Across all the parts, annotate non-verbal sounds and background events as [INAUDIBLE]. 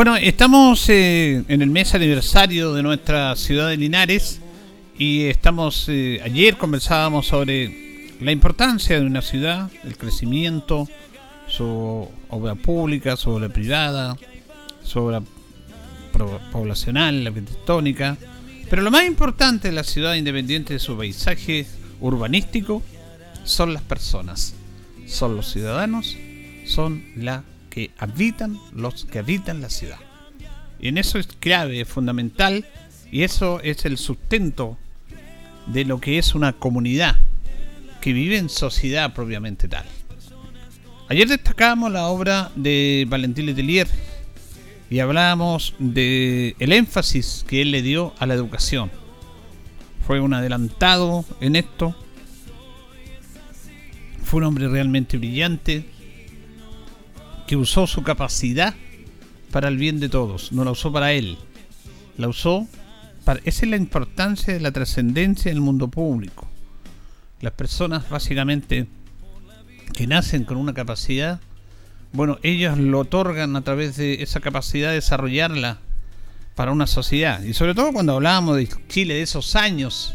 Bueno, estamos eh, en el mes aniversario de nuestra ciudad de Linares y estamos, eh, ayer conversábamos sobre la importancia de una ciudad, el crecimiento, su obra pública, su obra privada, su obra poblacional, la arquitectónica, pero lo más importante de la ciudad, independiente de su paisaje urbanístico, son las personas, son los ciudadanos, son la que habitan los que habitan la ciudad. Y en eso es clave, es fundamental, y eso es el sustento de lo que es una comunidad que vive en sociedad propiamente tal. Ayer destacábamos la obra de Valentín Letelier y hablábamos de el énfasis que él le dio a la educación. Fue un adelantado en esto. Fue un hombre realmente brillante, que usó su capacidad para el bien de todos, no la usó para él, la usó para... Esa es la importancia de la trascendencia en el mundo público. Las personas básicamente que nacen con una capacidad, bueno, ellos lo otorgan a través de esa capacidad de desarrollarla para una sociedad. Y sobre todo cuando hablábamos de Chile de esos años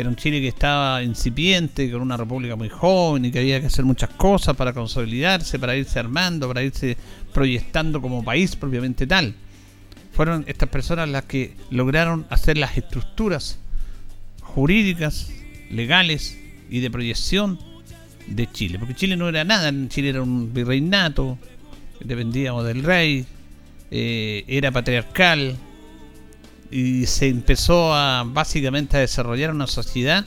que era un Chile que estaba incipiente, con una república muy joven y que había que hacer muchas cosas para consolidarse, para irse armando, para irse proyectando como país propiamente tal. Fueron estas personas las que lograron hacer las estructuras jurídicas, legales y de proyección de Chile. Porque Chile no era nada, Chile era un virreinato, dependíamos del rey, eh, era patriarcal, y se empezó a básicamente a desarrollar una sociedad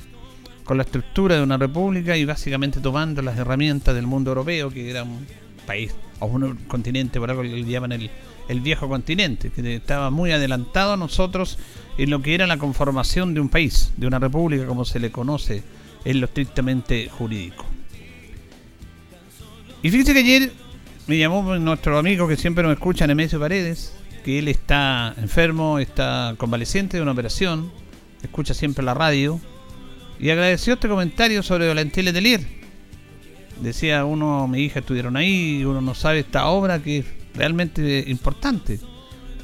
con la estructura de una república y básicamente tomando las herramientas del mundo europeo, que era un país o un continente, por algo le llaman el, el viejo continente, que estaba muy adelantado a nosotros en lo que era la conformación de un país, de una república como se le conoce en lo estrictamente jurídico. Y fíjense que ayer me llamó nuestro amigo que siempre nos escucha, Nemesio Paredes, que él está enfermo, está convaleciente de una operación, escucha siempre la radio y agradeció este comentario sobre Valentín Letelier. Decía uno, mi hija estuvieron ahí, uno no sabe esta obra que es realmente importante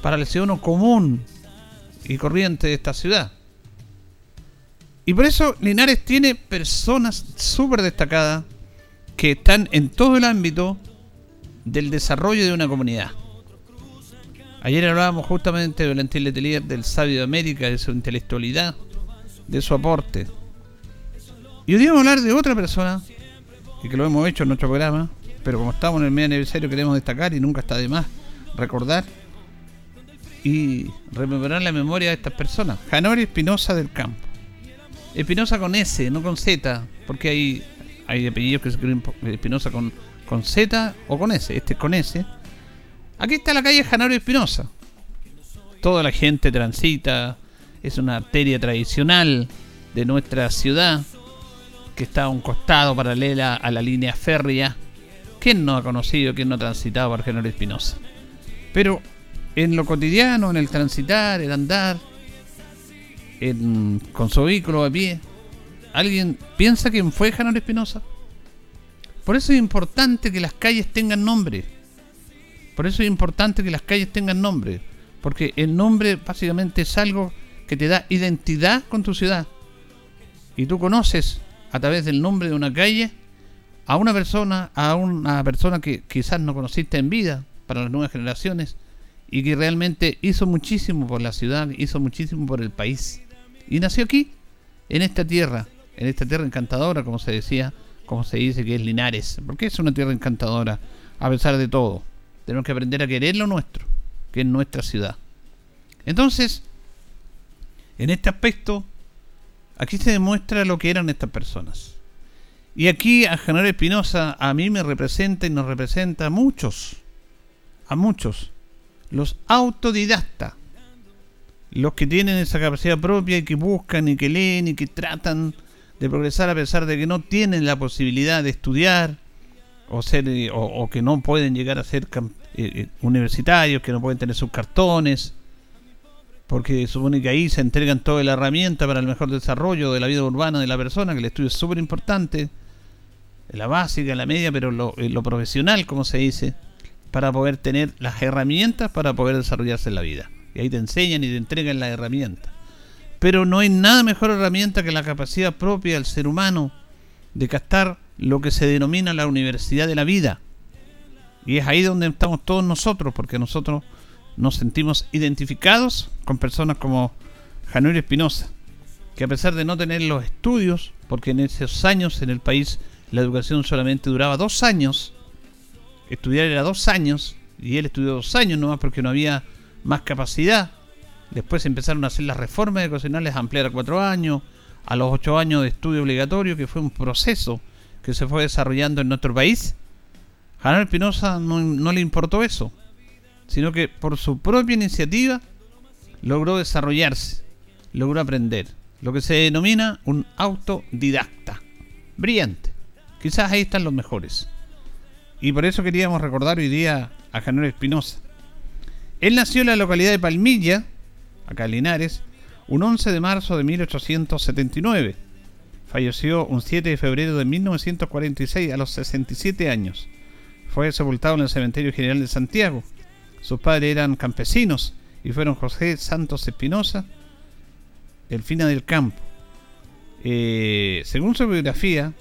para el ciudadano común y corriente de esta ciudad. Y por eso Linares tiene personas súper destacadas que están en todo el ámbito del desarrollo de una comunidad. Ayer hablábamos justamente de Valentín Letelier, del sabio de América, de su intelectualidad, de su aporte. Y hoy vamos a hablar de otra persona, y que lo hemos hecho en nuestro programa, pero como estamos en el medio aniversario queremos destacar y nunca está de más recordar y rememorar la memoria de estas personas. Janori Espinosa del Campo. Espinosa con S, no con Z, porque hay, hay apellidos que se escriben Espinosa con, con Z o con S. Este es con S Aquí está la calle Janario Espinosa. Toda la gente transita. Es una arteria tradicional de nuestra ciudad que está a un costado paralela a la línea férrea. ¿Quién no ha conocido, quién no ha transitado por Janario Espinosa? Pero en lo cotidiano, en el transitar, el andar, con su vehículo a pie, ¿alguien piensa quién fue Janor Espinosa? Por eso es importante que las calles tengan nombre. Por eso es importante que las calles tengan nombre. Porque el nombre básicamente es algo que te da identidad con tu ciudad. Y tú conoces a través del nombre de una calle a una persona, a una persona que quizás no conociste en vida para las nuevas generaciones y que realmente hizo muchísimo por la ciudad, hizo muchísimo por el país. Y nació aquí, en esta tierra, en esta tierra encantadora, como se decía, como se dice que es Linares, porque es una tierra encantadora, a pesar de todo. Tenemos que aprender a querer lo nuestro, que es nuestra ciudad. Entonces, en este aspecto, aquí se demuestra lo que eran estas personas. Y aquí a General Espinosa a mí me representa y nos representa a muchos, a muchos, los autodidactas, los que tienen esa capacidad propia y que buscan y que leen y que tratan de progresar a pesar de que no tienen la posibilidad de estudiar o ser eh, o, que no pueden llegar a ser eh, eh, universitarios, que no pueden tener sus cartones, porque supone que ahí se entregan toda la herramienta para el mejor desarrollo de la vida urbana de la persona, que el estudio es súper importante, la básica, la media, pero lo, lo profesional, como se dice, para poder tener las herramientas para poder desarrollarse en la vida. Y ahí te enseñan y te entregan las herramientas. Pero no hay nada mejor herramienta que la capacidad propia del ser humano de captar lo que se denomina la universidad de la vida. Y es ahí donde estamos todos nosotros, porque nosotros nos sentimos identificados con personas como January Espinosa, que a pesar de no tener los estudios, porque en esos años en el país la educación solamente duraba dos años, estudiar era dos años, y él estudió dos años nomás porque no había más capacidad. Después empezaron a hacer las reformas educacionales, ampliar a cuatro años, a los ocho años de estudio obligatorio, que fue un proceso que se fue desarrollando en nuestro país. Janel Espinosa no, le importó eso, sino que por su propia iniciativa logró desarrollarse, logró aprender, lo que se denomina un autodidacta. Brillante. Quizás ahí están los mejores. Y por eso queríamos recordar hoy día a Janel Espinosa. Él nació en la localidad de Palmilla, acá en Linares, un 11 de marzo de 1879. Falleció un 7 de febrero de 1946 a los 67 años. Fue sepultado en el Cementerio General de Santiago. Sus padres eran campesinos y fueron José Santos Espinosa, Delfina del Campo. Eh, según su biografía,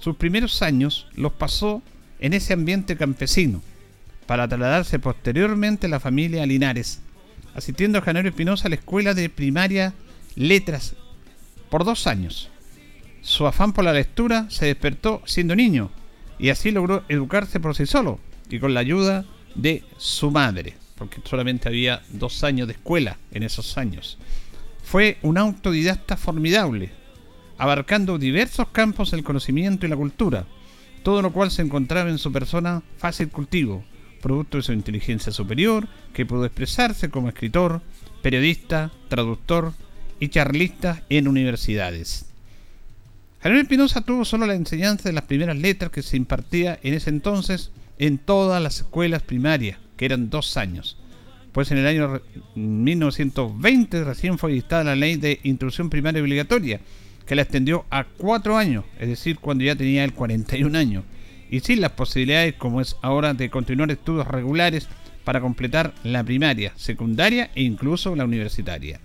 sus primeros años los pasó en ese ambiente campesino para trasladarse posteriormente a la familia Linares, asistiendo a Janeiro Espinosa a la escuela de primaria Letras por dos años. Su afán por la lectura se despertó siendo niño y así logró educarse por sí solo y con la ayuda de su madre, porque solamente había dos años de escuela en esos años. Fue un autodidacta formidable, abarcando diversos campos del conocimiento y la cultura, todo lo cual se encontraba en su persona fácil cultivo, producto de su inteligencia superior, que pudo expresarse como escritor, periodista, traductor y en universidades. Javier Espinosa tuvo solo la enseñanza de las primeras letras que se impartía en ese entonces en todas las escuelas primarias, que eran dos años. Pues en el año 1920 recién fue dictada la ley de instrucción primaria obligatoria, que la extendió a cuatro años, es decir, cuando ya tenía el 41 años y sin las posibilidades como es ahora de continuar estudios regulares para completar la primaria, secundaria e incluso la universitaria.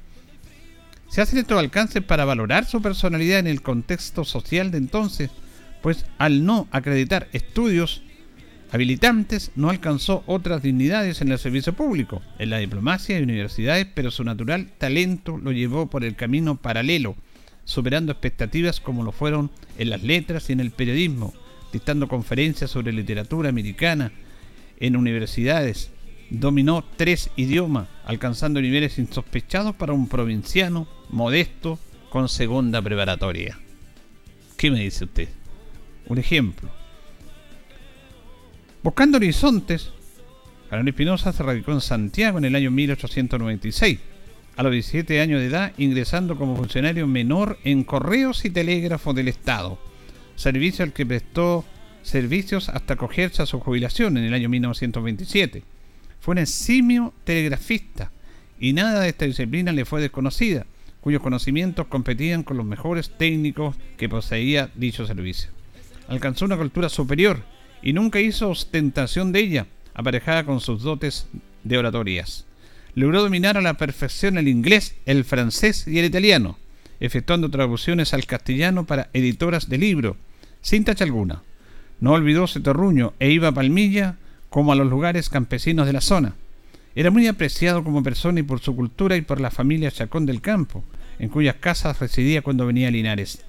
Se hace estos alcances para valorar su personalidad en el contexto social de entonces, pues al no acreditar estudios habilitantes no alcanzó otras dignidades en el servicio público, en la diplomacia y universidades, pero su natural talento lo llevó por el camino paralelo, superando expectativas como lo fueron en las letras y en el periodismo, dictando conferencias sobre literatura americana en universidades. Dominó tres idiomas, alcanzando niveles insospechados para un provinciano modesto con segunda preparatoria. ¿Qué me dice usted? Un ejemplo. Buscando horizontes, Carlos Espinosa se radicó en Santiago en el año 1896, a los 17 años de edad, ingresando como funcionario menor en correos y telégrafos del Estado servicio al que prestó servicios hasta acogerse a su jubilación en el año 1927. Fue un eximio telegrafista y nada de esta disciplina le fue desconocida, cuyos conocimientos competían con los mejores técnicos que poseía dicho servicio. Alcanzó una cultura superior y nunca hizo ostentación de ella, aparejada con sus dotes de oratorías. Logró dominar a la perfección el inglés, el francés y el italiano, efectuando traducciones al castellano para editoras de libro, sin tacha alguna. No olvidó su terruño e iba a Palmilla como a los lugares campesinos de la zona. Era muy apreciado como persona y por su cultura y por la familia Chacón del Campo, en cuyas casas residía cuando venía Linares.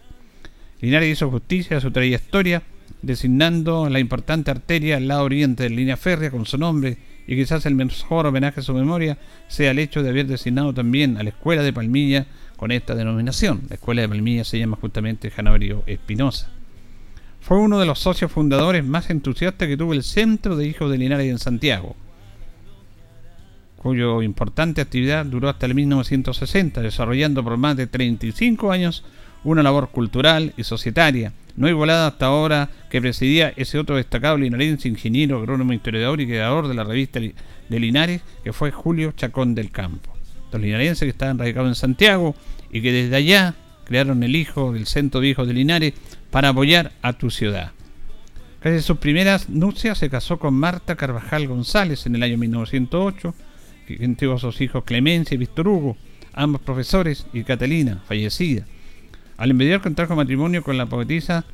Linares hizo justicia a su trayectoria, designando la importante arteria al lado oriente de la línea férrea con su nombre, y quizás el mejor homenaje a su memoria sea el hecho de haber designado también a la Escuela de Palmilla con esta denominación. La Escuela de Palmilla se llama justamente Janorio Espinosa. Fue uno de los socios fundadores más entusiastas que tuvo el Centro de Hijos de Linares en Santiago, cuyo importante actividad duró hasta el 1960, desarrollando por más de 35 años una labor cultural y societaria, no igualada hasta ahora que presidía ese otro destacado linarense, ingeniero, agrónomo, historiador y creador de la revista de Linares, que fue Julio Chacón del Campo. Los linarenses que estaban radicados en Santiago y que desde allá crearon el hijo del Centro de Hijos de Linares para apoyar a tu ciudad. Casi sus primeras nupcias se casó con Marta Carvajal González en el año 1908, quien tuvo a sus hijos Clemencia y Víctor Hugo, ambos profesores, y Catalina, fallecida. Al envidiar contrajo matrimonio con la poetisa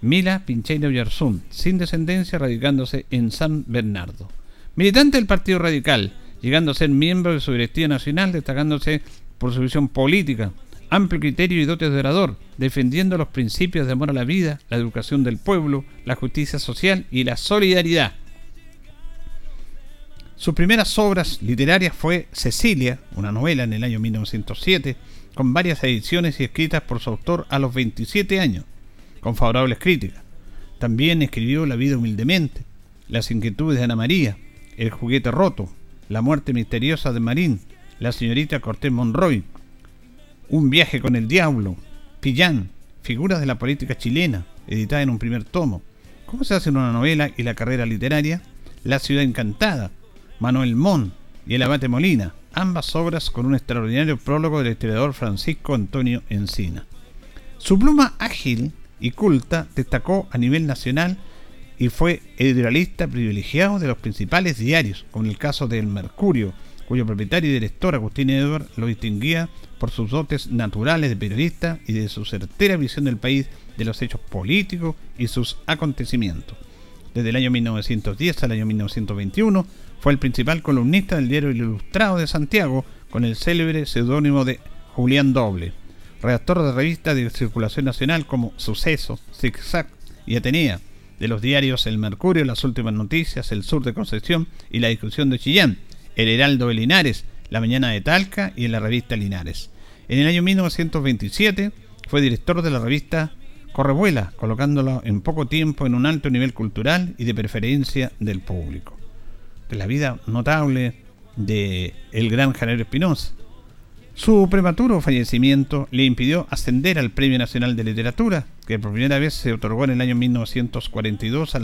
Mila Pincheiro Yarzún, sin descendencia, radicándose en San Bernardo. Militante del Partido Radical, llegando a ser miembro de su directiva nacional, destacándose por su visión política, amplio criterio y dotes de orador, defendiendo los principios de amor a la vida, la educación del pueblo, la justicia social y la solidaridad. Sus primeras obras literarias fue Cecilia, una novela en el año 1907, con varias ediciones y escritas por su autor a los 27 años, con favorables críticas. También escribió La vida humildemente, Las inquietudes de Ana María, El juguete roto, La muerte misteriosa de Marín, La señorita Cortés Monroy, Un viaje con el diablo, Pillán, Figuras de la política chilena, editada en un primer tomo. ¿Cómo se hace una novela y la carrera literaria? La ciudad encantada, Manuel Mon y el abate Molina, ambas obras con un extraordinario prólogo del historiador Francisco Antonio Encina. Su pluma ágil y culta destacó a nivel nacional y fue editorialista privilegiado de los principales diarios, como el caso del Mercurio, cuyo propietario y director Agustín Edward lo distinguía por sus dotes naturales de periodista y de su certera visión del país, de los hechos políticos y sus acontecimientos. Desde el año 1910 al año 1921 fue el principal columnista del diario Ilustrado de Santiago con el célebre seudónimo de Julián Doble, redactor de revistas de circulación nacional como Suceso, Zigzag y Atenea, de los diarios El Mercurio, Las Últimas Noticias, El Sur de Concepción y La Discusión de Chillán, El Heraldo de Linares, La Mañana de Talca y en la revista Linares. En el año 1927 fue director de la revista Correvuela, colocándolo en poco tiempo en un alto nivel cultural y de preferencia del público. De la vida notable de el gran Javier Espinosa. Su prematuro fallecimiento le impidió ascender al Premio Nacional de Literatura, que por primera vez se otorgó en el año 1942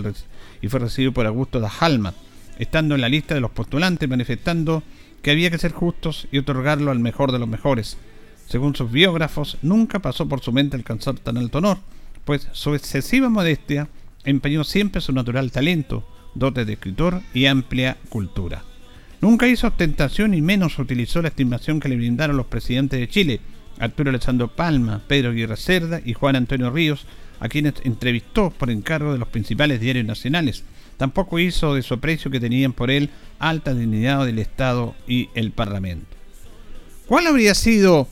y fue recibido por Augusto da Halma, estando en la lista de los postulantes manifestando que había que ser justos y otorgarlo al mejor de los mejores. Según sus biógrafos, nunca pasó por su mente alcanzar tan alto honor, pues su excesiva modestia empeñó siempre su natural talento, dotes de escritor y amplia cultura. Nunca hizo ostentación y menos utilizó la estimación que le brindaron los presidentes de Chile, Arturo Alessandro Palma, Pedro Aguirre Cerda y Juan Antonio Ríos, a quienes entrevistó por encargo de los principales diarios nacionales. Tampoco hizo de su aprecio que tenían por él alta dignidad del Estado y el Parlamento. ¿Cuál habría sido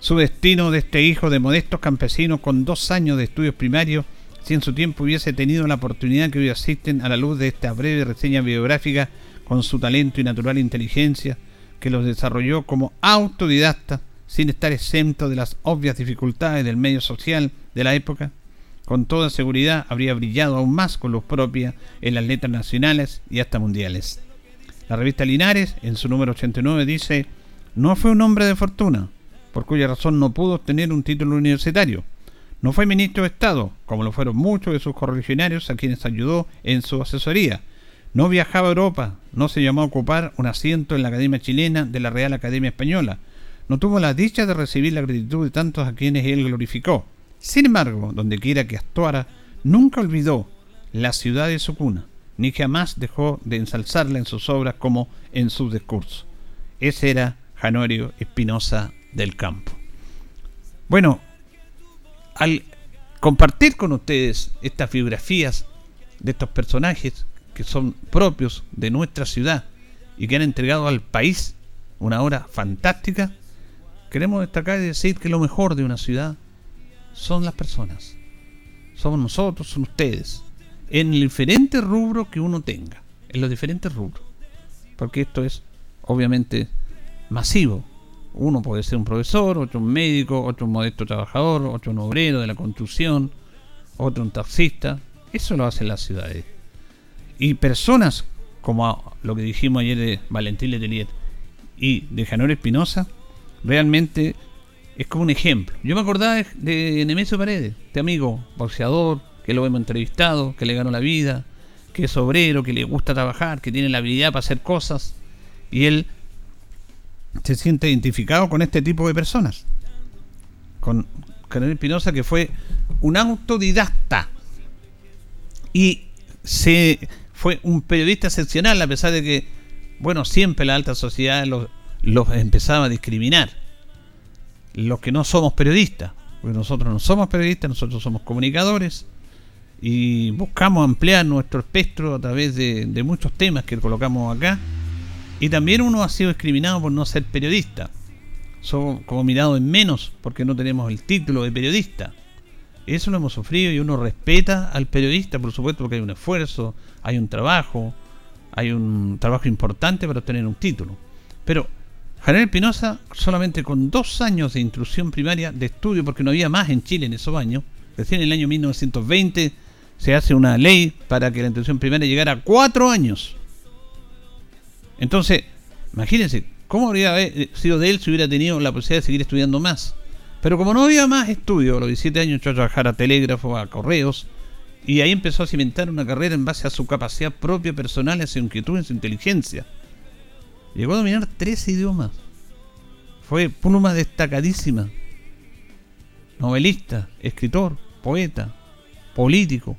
su destino de este hijo de modestos campesinos con dos años de estudios primarios, si en su tiempo hubiese tenido la oportunidad que hoy asisten a la luz de esta breve reseña biográfica con su talento y natural inteligencia, que los desarrolló como autodidacta, sin estar exento de las obvias dificultades del medio social de la época, con toda seguridad habría brillado aún más con luz propia en las letras nacionales y hasta mundiales. La revista Linares, en su número 89, dice, no fue un hombre de fortuna, por cuya razón no pudo obtener un título universitario. No fue ministro de Estado, como lo fueron muchos de sus correligionarios a quienes ayudó en su asesoría. No viajaba a Europa, no se llamó a ocupar un asiento en la Academia Chilena de la Real Academia Española. No tuvo la dicha de recibir la gratitud de tantos a quienes él glorificó. Sin embargo, donde quiera que actuara, nunca olvidó la ciudad de su cuna, ni jamás dejó de ensalzarla en sus obras como en sus discursos. Ese era Janorio Espinosa del Campo. Bueno, al compartir con ustedes estas biografías de estos personajes que son propios de nuestra ciudad y que han entregado al país una obra fantástica, queremos destacar y decir que lo mejor de una ciudad son las personas. Somos nosotros, son ustedes. En el diferente rubro que uno tenga. En los diferentes rubros. Porque esto es obviamente masivo. Uno puede ser un profesor, otro un médico, otro un modesto trabajador, otro un obrero de la construcción, otro un taxista. Eso lo hacen las ciudades. Y personas como lo que dijimos ayer de Valentín Letelier y de Janor Espinosa, realmente es como un ejemplo. Yo me acordaba de, Nemesio Paredes, este amigo boxeador, que lo hemos entrevistado, que le ganó la vida, que es obrero, que le gusta trabajar, que tiene la habilidad para hacer cosas. Y él se siente identificado con este tipo de personas. Con Canel Espinosa, que fue un autodidacta. Y se fue un periodista excepcional, a pesar de que, bueno, siempre la alta sociedad los, los empezaba a discriminar. Los que no somos periodistas. Porque nosotros no somos periodistas, nosotros somos comunicadores. Y buscamos ampliar nuestro espectro a través de, muchos temas que colocamos acá y también uno ha sido discriminado por no ser periodista. Somos como mirado en menos porque no tenemos el título de periodista. Eso lo hemos sufrido y uno respeta al periodista, por supuesto, porque hay un esfuerzo, hay un trabajo, hay un trabajo importante para obtener un título. Pero Javier Espinosa, solamente con dos años de instrucción primaria de estudio, porque no había más en Chile en esos años, recién en el año 1920 se hace una ley para que la instrucción primaria llegara a cuatro años. Entonces, imagínense, ¿cómo habría sido de él si hubiera tenido la posibilidad de seguir estudiando más? Pero como no había más estudio, a los 17 años entró a trabajar a telégrafo, a correos, y ahí empezó a cimentar una carrera en base a su capacidad propia personal, a su inquietud, a su inteligencia. Llegó a dominar tres idiomas. Fue pluma destacadísima. Novelista, escritor, poeta, político.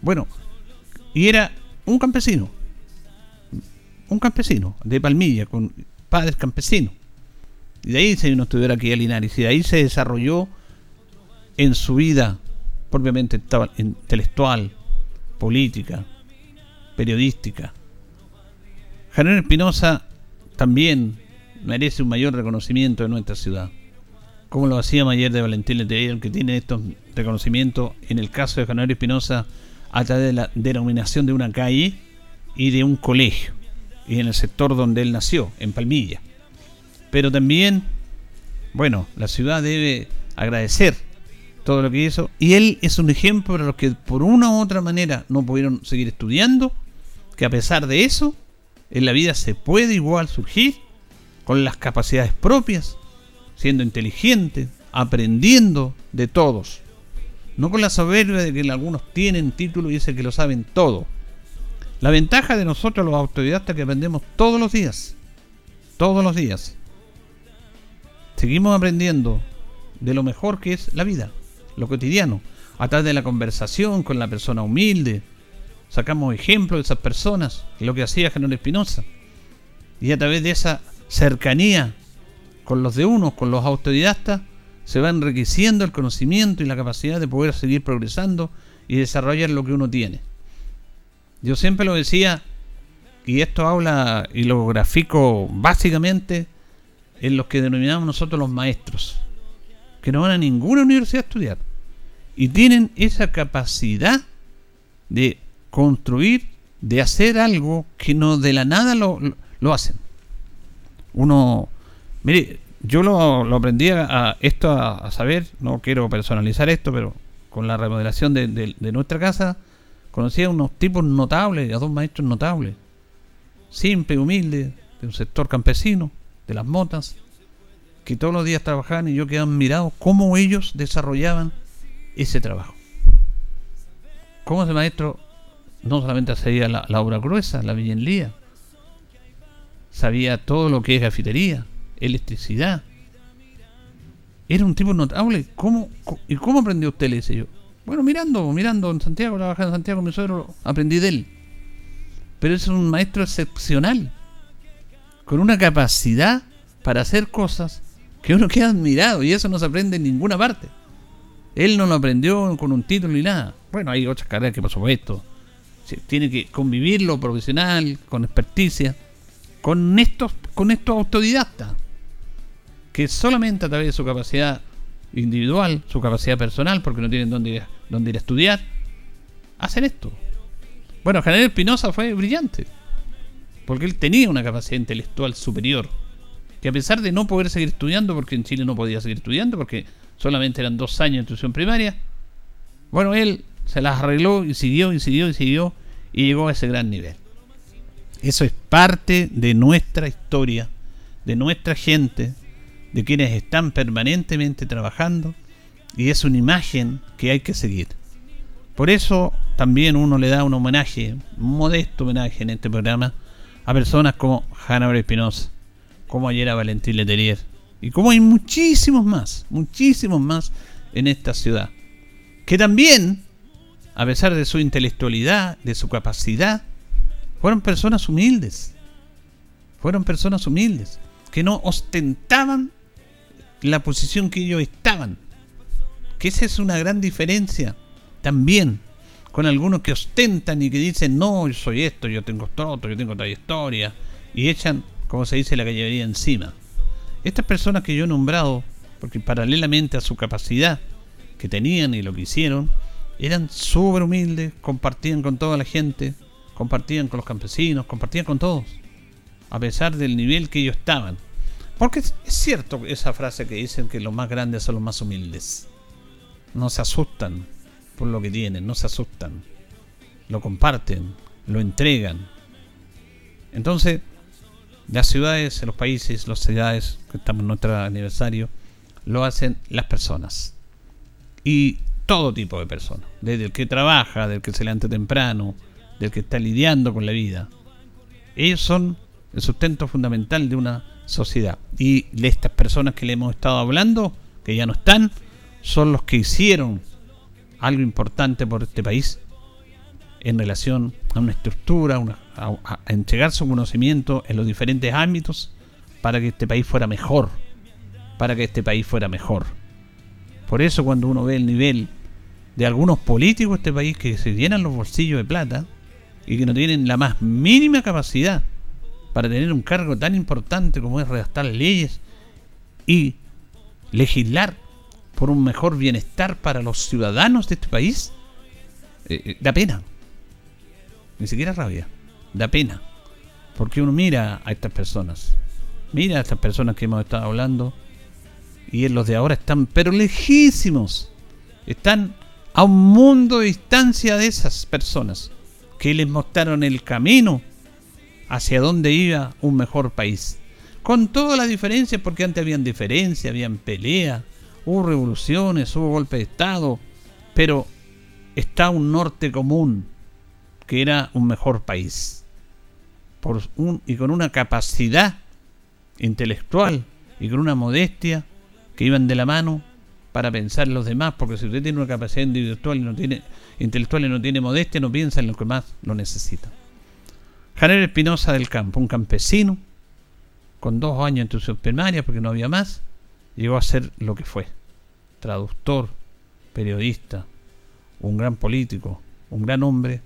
Bueno, y era un campesino un campesino de Palmilla, con padres campesinos. Y de ahí se vino a estudiar aquí a Linares. Y de ahí se desarrolló en su vida propiamente intelectual, política, periodística. Janel Espinosa también merece un mayor reconocimiento en nuestra ciudad. Como lo hacía ayer de Valentín Letelier, que tiene estos reconocimientos en el caso de Janel Espinosa a través de la denominación de una calle y de un colegio y en el sector donde él nació, en Palmilla. Pero también, bueno, la ciudad debe agradecer todo lo que hizo y él es un ejemplo para los que por una u otra manera no pudieron seguir estudiando, que a pesar de eso, en la vida se puede igual surgir con las capacidades propias, siendo inteligente, aprendiendo de todos. No con la soberbia de que algunos tienen título y ese que lo saben todo. La ventaja de nosotros los autodidactas que aprendemos todos los días. Todos los días. Seguimos aprendiendo de lo mejor que es la vida, lo cotidiano, a través de la conversación con la persona humilde. Sacamos ejemplos de esas personas, lo que hacía General Espinosa. Y a través de esa cercanía con los de uno, con los autodidactas, se va enriqueciendo el conocimiento y la capacidad de poder seguir progresando y desarrollar lo que uno tiene. Yo siempre lo decía, y esto habla y lo grafico básicamente en los que denominamos nosotros los maestros, que no van a ninguna universidad a estudiar y tienen esa capacidad de construir, de hacer algo que no de la nada lo, lo hacen. Uno, mire, yo lo, lo aprendí a, esto a, saber, no quiero personalizar esto, pero con la remodelación de, de nuestra casa, Conocí a unos tipos notables, a dos maestros notables, simple, humilde, de un sector campesino, de las motas, que todos los días trabajaban y yo quedaba mirado cómo ellos desarrollaban ese trabajo. Como ese maestro no solamente hacía la, obra gruesa, la villenlía, sabía todo lo que es gafitería, electricidad. Era un tipo notable. ¿Cómo, ¿Y cómo aprendió usted? Le yo. Bueno, mirando, mirando en Santiago, trabajando en Santiago, mi suegro, aprendí de él. Pero es un maestro excepcional, con una capacidad para hacer cosas que uno [LAUGHS] queda admirado y eso no se aprende en ninguna parte. Él no lo aprendió con un título ni nada. Bueno, hay otras carreras que por supuesto tiene que convivirlo profesional, con experticia, con estos, con estos autodidactas, que solamente a través de su capacidad individual, su capacidad personal, porque no tienen dónde ir, dónde ir a estudiar, hacen esto. Bueno, General Espinosa fue brillante, porque él tenía una capacidad intelectual superior, que a pesar de no poder seguir estudiando, porque en Chile no podía seguir estudiando, porque solamente eran dos años de instrucción primaria, bueno, él se las arregló y siguió y siguió y y llegó a ese gran nivel. Eso es parte de nuestra historia, de nuestra gente, de quienes están permanentemente trabajando y es una imagen que hay que seguir. Por eso también uno le da un homenaje, un modesto homenaje en este programa a personas como Hannah Espinosa, como ayer a Valentín Letelier y como hay muchísimos más, muchísimos más en esta ciudad, que también a pesar de su intelectualidad, de su capacidad, fueron personas humildes. Fueron personas humildes, que no ostentaban la posición que ellos estaban. Que esa es una gran diferencia también con algunos que ostentan y que dicen, no, yo soy esto, yo tengo esto yo tengo trayectoria, y echan, como se dice, la caballería encima. Estas personas que yo he nombrado, porque paralelamente a su capacidad que tenían y lo que hicieron, eran súper humildes, compartían con toda la gente, compartían con los campesinos, compartían con todos, a pesar del nivel que ellos estaban. Porque es, cierto esa frase que dicen que los más grandes son los más humildes. No se asustan por lo que tienen, no se asustan. Lo comparten, lo entregan. Entonces, las ciudades, los países, las ciudades, que estamos en nuestro aniversario, lo hacen las personas. Y todo tipo de personas, desde el que trabaja, del que se levanta temprano, del que está lidiando con la vida. Ellos son el sustento fundamental de una sociedad. Y de estas personas que le hemos estado hablando, que ya no están, son los que hicieron algo importante por este país en relación a una estructura, a, a entregar su conocimiento en los diferentes ámbitos para que este país fuera mejor, para que este país fuera mejor. Por eso cuando uno ve el nivel de algunos políticos de este país que se llenan los bolsillos de plata y que no tienen la más mínima capacidad para tener un cargo tan importante como es redactar leyes y legislar por un mejor bienestar para los ciudadanos de este país, eh, eh, da pena. Ni siquiera rabia, da pena. Porque uno mira a estas personas, mira a estas personas que hemos estado hablando, y en los de ahora están, pero lejísimos, están a un mundo de distancia de esas personas que les mostraron el camino hacia donde iba un mejor país. Con todas las diferencias, porque antes habían diferencias, habían peleas, hubo revoluciones, hubo golpe de Estado, pero está un norte común, que era un mejor país. Y con una capacidad intelectual y con una modestia que iban de la mano para pensar en los demás, porque si usted tiene una capacidad intelectual y no tiene, intelectual y no tiene modestia, no piensa en lo que más lo necesita. Javier Espinosa del Campo, un campesino, con dos años en su primaria, porque no había más, llegó a ser lo que fue. Traductor, periodista, un gran político, un gran hombre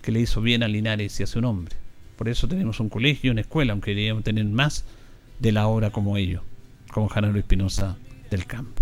que le hizo bien a Linares y a su nombre. Por eso tenemos un colegio, una escuela, aunque queríamos tener más de la obra como ellos, como Javier Espinosa del Campo.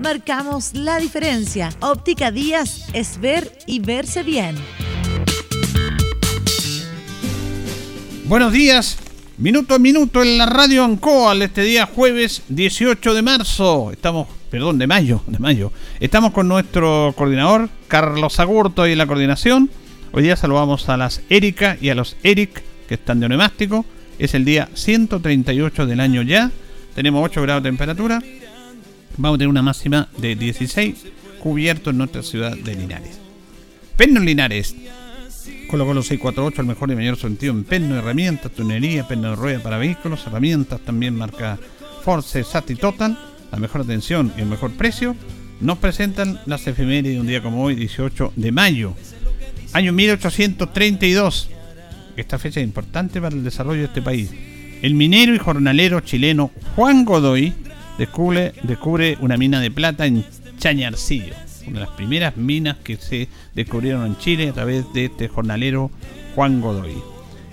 Marcamos la diferencia. Óptica Díaz es ver y verse bien. Buenos días, minuto a minuto en la radio Ancoa, este día jueves 18 de marzo. Estamos, perdón, de mayo, de mayo. Estamos con nuestro coordinador, Carlos Agurto, y en la coordinación. Hoy día saludamos a las Erika y a los Eric, que están de neumático. Es el día 138 del año ya. Tenemos 8 grados de temperatura. Vamos a tener una máxima de 16 cubierto en nuestra ciudad de Linares. Pernos Linares. Colo los 648, el mejor y mayor sentido en perno, herramientas, tunería, perno de rueda para vehículos, herramientas también marca Force, Sat y Total. La mejor atención y el mejor precio. Nos presentan las efemérides de un día como hoy, 18 de mayo. Año 1832. Esta fecha es importante para el desarrollo de este país. El minero y jornalero chileno Juan Godoy descubre, descubre una mina de plata en Chañarcillo, una de las primeras minas que se descubrieron en Chile a través de este jornalero Juan Godoy.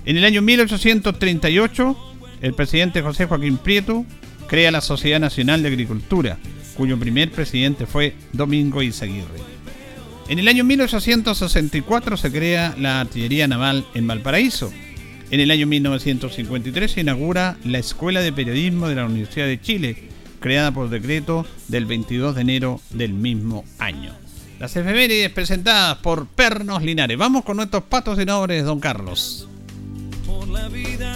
En el año 1838, el presidente José Joaquín Prieto crea la Sociedad Nacional de Agricultura, cuyo primer presidente fue Domingo Izaguirre. En el año 1864 se crea la artillería naval en Valparaíso. En el año 1953 se inaugura la Escuela de Periodismo de la Universidad de Chile, creada por decreto del 22 de enero del mismo año. Las efemérides presentadas por Pernos Linares. Vamos con nuestros patrocinadores, don Carlos. Por la vida,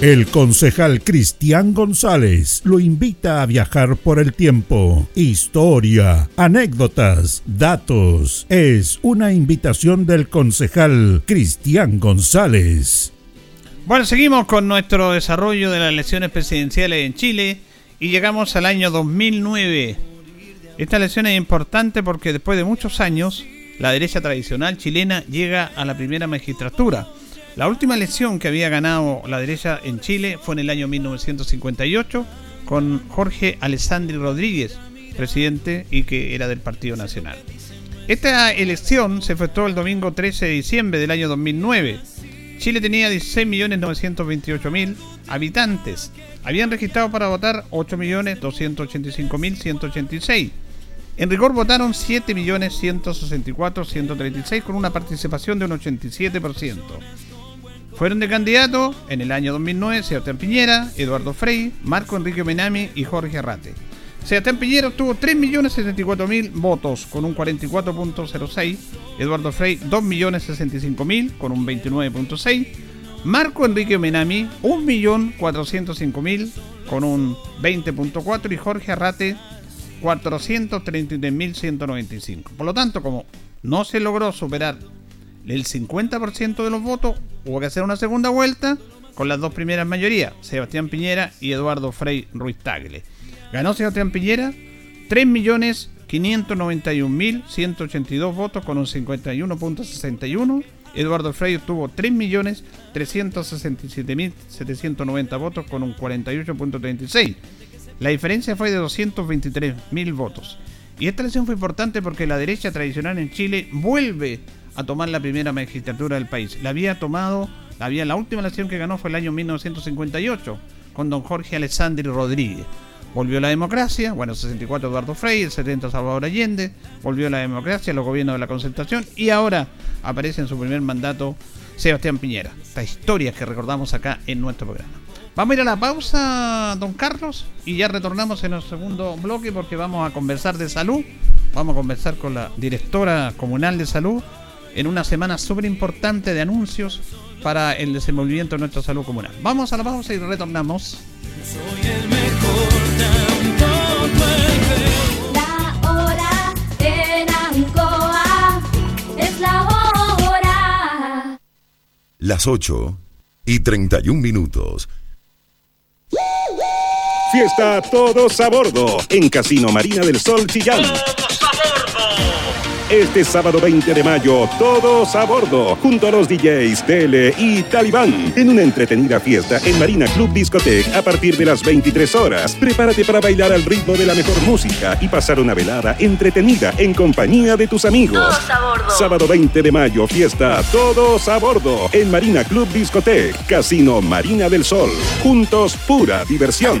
El concejal Cristian González lo invita a viajar por el tiempo. Historia, anécdotas, datos. Es una invitación del concejal Cristian González. Bueno, seguimos con nuestro desarrollo de las elecciones presidenciales en Chile y llegamos al año 2009. Esta elección es importante porque después de muchos años, la derecha tradicional chilena llega a la primera magistratura la última elección que había ganado la derecha en Chile fue en el año 1958 con Jorge Alessandri Rodríguez, presidente y que era del Partido Nacional. Esta elección se efectuó el domingo 13 de diciembre del año 2009. Chile tenía 16.928.000 habitantes. Habían registrado para votar 8.285.186. En rigor votaron 7.164.136 con una participación de un 87%. Fueron de candidato en el año 2009 Sebastián Piñera, Eduardo Frei, Marco Enrique Menami y Jorge Arrate. Sebastián Piñera obtuvo 3.074.000 votos con un 44.06, Eduardo Frei 2.065.000 con un 29.6, Marco Enrique Menami 1.405.000 con un 20.4 y Jorge Arrate 433.195. Por lo tanto, como no se logró superar el 50% de los votos, hubo que hacer una segunda vuelta con las dos primeras mayorías, Sebastián Piñera y Eduardo Frei Ruiz Tagle. Ganó Sebastián Piñera 3.591.182 votos con un 51.61. Eduardo Frei obtuvo 3.367.790 votos con un 48.36. La diferencia fue de 223.000 votos. Y esta elección fue importante porque la derecha tradicional en Chile vuelve a tomar la primera magistratura del país. La había tomado, la, había, la última elección que ganó fue el año 1958 con don Jorge Alessandri Rodríguez. Volvió la democracia, bueno, 64 Eduardo Frei, el 70 Salvador Allende, volvió la democracia, los gobiernos de la concentración y ahora aparece en su primer mandato Sebastián Piñera. Esta historia que recordamos acá en nuestro programa. Vamos a ir a la pausa, don Carlos, y ya retornamos en el segundo bloque porque vamos a conversar de salud. Vamos a conversar con la directora comunal de salud en una semana súper importante de anuncios para el desenvolvimiento de nuestra salud comunal. Vamos a la pausa y retornamos. Soy el mejor, La hora en Ancoa es la hora. Las 8 y 31 minutos. Fiesta Todos a Bordo en Casino Marina del Sol Chillán. Este sábado 20 de mayo, todos a bordo, junto a los DJs Tele y Talibán, en una entretenida fiesta en Marina Club Discotec a partir de las 23 horas. Prepárate para bailar al ritmo de la mejor música y pasar una velada entretenida en compañía de tus amigos. Todos a bordo. Sábado 20 de mayo, fiesta Todos a bordo en Marina Club Discotec, Casino Marina del Sol. Juntos, pura diversión.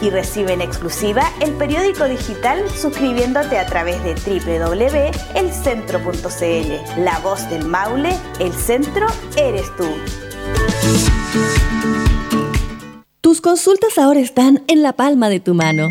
y recibe en exclusiva el periódico digital suscribiéndote a través de www.elcentro.cl. La voz del Maule, el centro eres tú. Tus consultas ahora están en la palma de tu mano.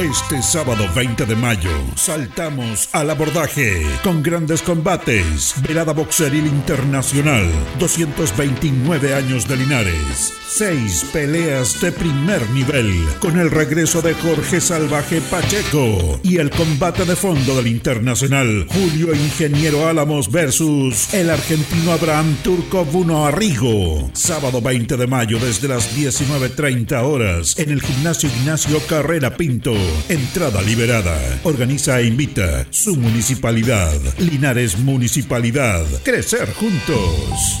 Este sábado 20 de mayo saltamos al abordaje con grandes combates. Velada Boxeril Internacional, 229 años de Linares. Seis peleas de primer nivel con el regreso de Jorge Salvaje Pacheco y el combate de fondo del Internacional Julio Ingeniero Álamos versus el argentino Abraham Turco Buno Arrigo. Sábado 20 de mayo desde las 19.30 horas en el gimnasio Ignacio Carrera Pinto. Entrada liberada. Organiza e invita su municipalidad. Linares Municipalidad. Crecer juntos.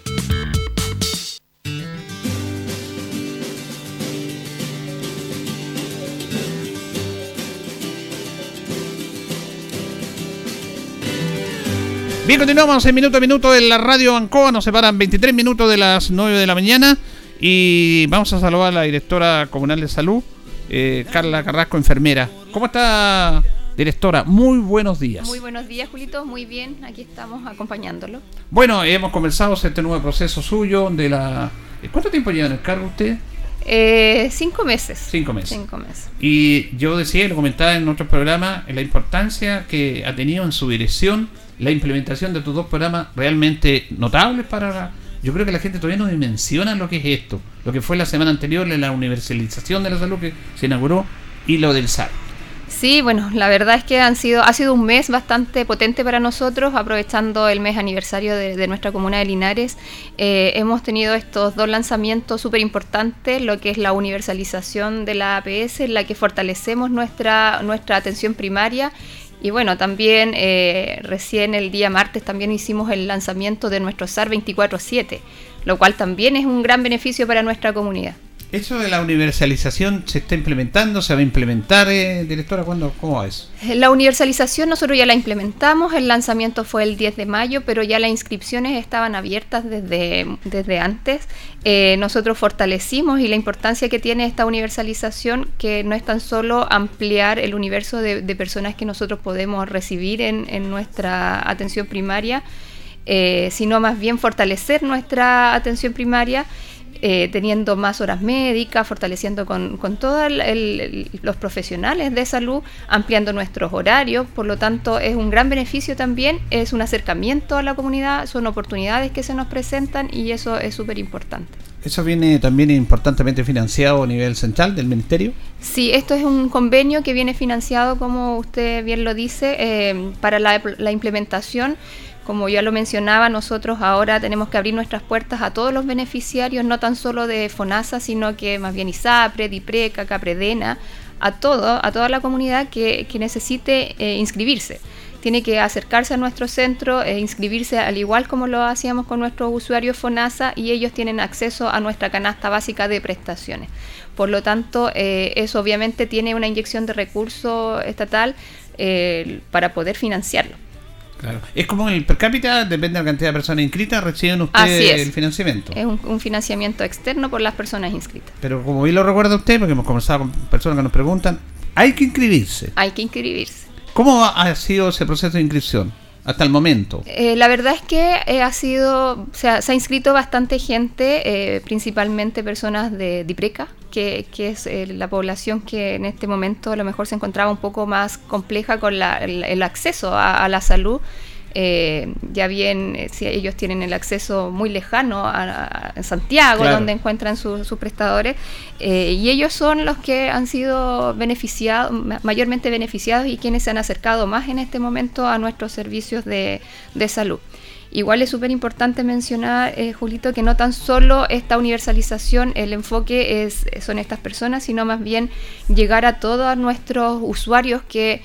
Bien, continuamos en minuto a minuto de la radio Ancoa. Nos separan 23 minutos de las 9 de la mañana. Y vamos a saludar a la directora comunal de salud, eh, Carla Carrasco, enfermera. ¿Cómo está, directora? Muy buenos días. Muy buenos días, Julito. Muy bien, aquí estamos acompañándolo. Bueno, hemos conversado sobre este nuevo proceso suyo de la... ¿Cuánto tiempo lleva en el cargo usted? Eh, cinco meses. Cinco meses. Cinco meses. Y yo decía, lo comentaba en otros programas, la importancia que ha tenido en su dirección la implementación de estos dos programas realmente notables para... yo creo que la gente todavía no dimensiona lo que es esto. Lo que fue la semana anterior, la universalización de la salud que se inauguró y lo del SAR. Sí, bueno, la verdad es que han sido, ha sido un mes bastante potente para nosotros, aprovechando el mes aniversario de, de nuestra comuna de Linares. Eh, hemos tenido estos dos lanzamientos súper importantes, lo que es la universalización de la APS, en la que fortalecemos nuestra, nuestra atención primaria. Y bueno, también eh, recién el día martes también hicimos el lanzamiento de nuestro SAR 24-7, lo cual también es un gran beneficio para nuestra comunidad. ¿Eso de la universalización se está implementando? ¿Se va a implementar, eh, directora? ¿Cuándo, ¿Cómo es? La universalización nosotros ya la implementamos, el lanzamiento fue el 10 de mayo, pero ya las inscripciones estaban abiertas desde, desde antes. Eh, nosotros fortalecimos y la importancia que tiene esta universalización, que no es tan solo ampliar el universo de, personas que nosotros podemos recibir en, en nuestra atención primaria, eh, sino más bien fortalecer nuestra atención primaria eh, teniendo más horas médicas, fortaleciendo con, con todos los profesionales de salud, ampliando nuestros horarios, por lo tanto es un gran beneficio también, es un acercamiento a la comunidad, son oportunidades que se nos presentan y eso es súper importante. ¿Eso viene también importantemente financiado a nivel central del Ministerio? Sí, esto es un convenio que viene financiado, como usted bien lo dice, eh, para la, la implementación como ya lo mencionaba, nosotros ahora tenemos que abrir nuestras puertas a todos los beneficiarios, no tan solo de FONASA, sino que más bien ISAPRE, DIPRECA, CAPREDENA, a todo, a toda la comunidad que, necesite eh, inscribirse. Tiene que acercarse a nuestro centro e inscribirse al igual como lo hacíamos con nuestros usuarios FONASA y ellos tienen acceso a nuestra canasta básica de prestaciones. Por lo tanto, eh, eso obviamente tiene una inyección de recursos estatal para poder financiarlo. Es como el per cápita, depende de la cantidad de personas inscritas, reciben ustedes el financiamiento. Es un, financiamiento externo por las personas inscritas. Pero como bien lo recuerda usted, porque hemos conversado con personas que nos preguntan, hay que inscribirse. Hay que inscribirse. ¿Cómo ha sido ese proceso de inscripción? hasta el momento? Eh, la verdad es que eh, ha sido, se ha, inscrito bastante gente, eh, principalmente personas de Dipreca, que, es la población que en este momento a lo mejor se encontraba un poco más compleja con el, acceso a, la salud. Eh, ya bien eh, si ellos tienen el acceso muy lejano a, Santiago, donde encuentran sus prestadores, eh, y ellos son los que han sido beneficiados, mayormente beneficiados y quienes se han acercado más en este momento a nuestros servicios de, de salud. Igual es súper importante mencionar, Julito, que no tan solo esta universalización, el enfoque es, son estas personas, sino más bien llegar a todos nuestros usuarios que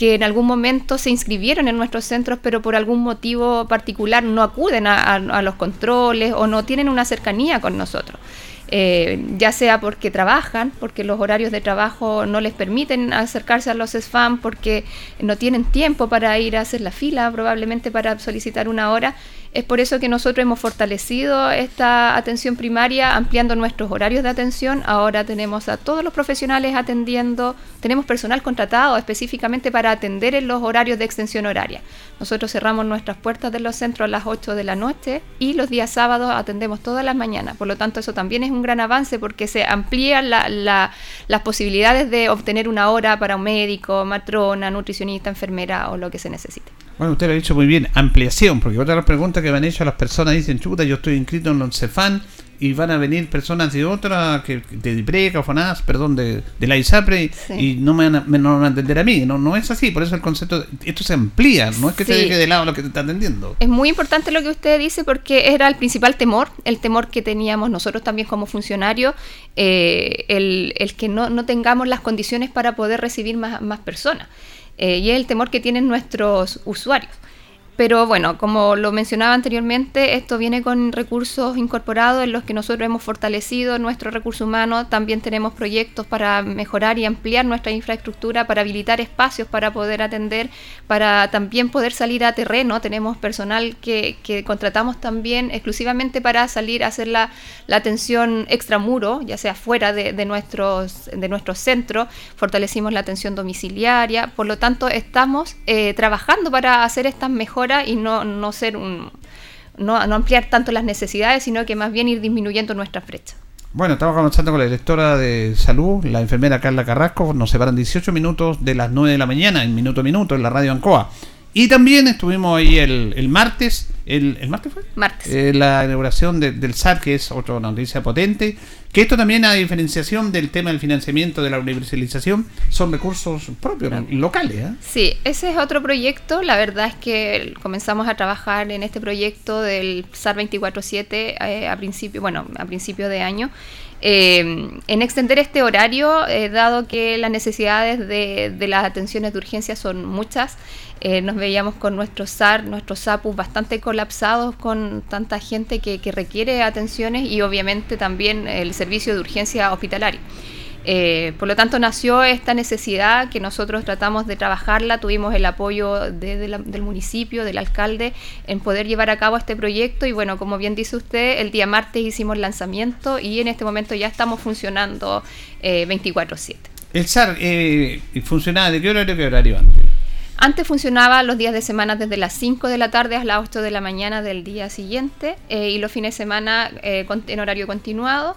que en algún momento se inscribieron en nuestros centros, pero por algún motivo particular no acuden a, los controles o no tienen una cercanía con nosotros. Eh, ya sea porque trabajan, porque los horarios de trabajo no les permiten acercarse a los SFAM, porque no tienen tiempo para ir a hacer la fila, probablemente para solicitar una hora, es por eso que nosotros hemos fortalecido esta atención primaria ampliando nuestros horarios de atención. Ahora tenemos a todos los profesionales atendiendo, tenemos personal contratado específicamente para atender en los horarios de extensión horaria. Nosotros cerramos nuestras puertas de los centros a las 8 de la noche y los días sábados atendemos todas las mañanas. Por lo tanto, eso también es un gran avance porque se amplían las posibilidades de obtener una hora para un médico, matrona, nutricionista, enfermera o lo que se necesite. Bueno, usted lo ha dicho muy bien, ampliación, porque otra de las preguntas que van hecho las personas dicen, chuta, yo estoy inscrito en CEFAN y van a venir personas de otra, que de Dipreca o FONAS, perdón, de, la ISAPRE y no me, van a, no van a atender a mí. No, no es así, por eso el concepto, esto se amplía, no es que se deje de lado lo que te está atendiendo. Es muy importante lo que usted dice porque era el principal temor, el temor que teníamos nosotros también como funcionarios, eh, el, el, que no, no tengamos las condiciones para poder recibir más, más personas. Eh, y es el temor que tienen nuestros usuarios. Pero bueno, como lo mencionaba anteriormente, esto viene con recursos incorporados en los que nosotros hemos fortalecido nuestro recurso humano. También tenemos proyectos para mejorar y ampliar nuestra infraestructura, para habilitar espacios para poder atender, para también poder salir a terreno. Tenemos personal que, contratamos también exclusivamente para salir a hacer la, atención extramuro, ya sea fuera de, nuestros, de nuestros centros. Fortalecimos la atención domiciliaria. Por lo tanto, estamos eh, trabajando para hacer estas mejoras y no, no ser un, no, ampliar tanto las necesidades, sino que más bien ir disminuyendo nuestra brecha. Bueno, estamos conversando con la directora de salud, la enfermera Carla Carrasco. Nos separan 18 minutos de las 9 de la mañana, en minuto a minuto, en la radio Ancoa. Y también estuvimos ahí el, el martes, el, ¿el, martes fue? Martes. Eh, la inauguración del SAR, que es otra noticia potente. Que esto también, a diferenciación del tema del financiamiento de la universalización, son recursos propios, locales. ¿eh? Sí, ese es otro proyecto. La verdad es que comenzamos a trabajar en este proyecto del SAR 24-7 eh, a principio, bueno, a principio de año. Eh, en extender este horario, dado que las necesidades de, de, las atenciones de urgencia son muchas, eh, nos veíamos con nuestros SAR, nuestros SAPUS bastante colapsados con tanta gente que, requiere atenciones y obviamente también el servicio de urgencia hospitalaria. Eh, por lo tanto, nació esta necesidad que nosotros tratamos de trabajarla, tuvimos el apoyo del municipio, del alcalde, en poder llevar a cabo este proyecto y bueno, como bien dice usted, el día martes hicimos lanzamiento y en este momento ya estamos funcionando 24/7. ¿El SAR eh, funcionaba de qué horario a qué horario Antes funcionaba los días de semana desde las 5 de la tarde a las 8 de la mañana del día siguiente eh, y los fines de semana en horario continuado.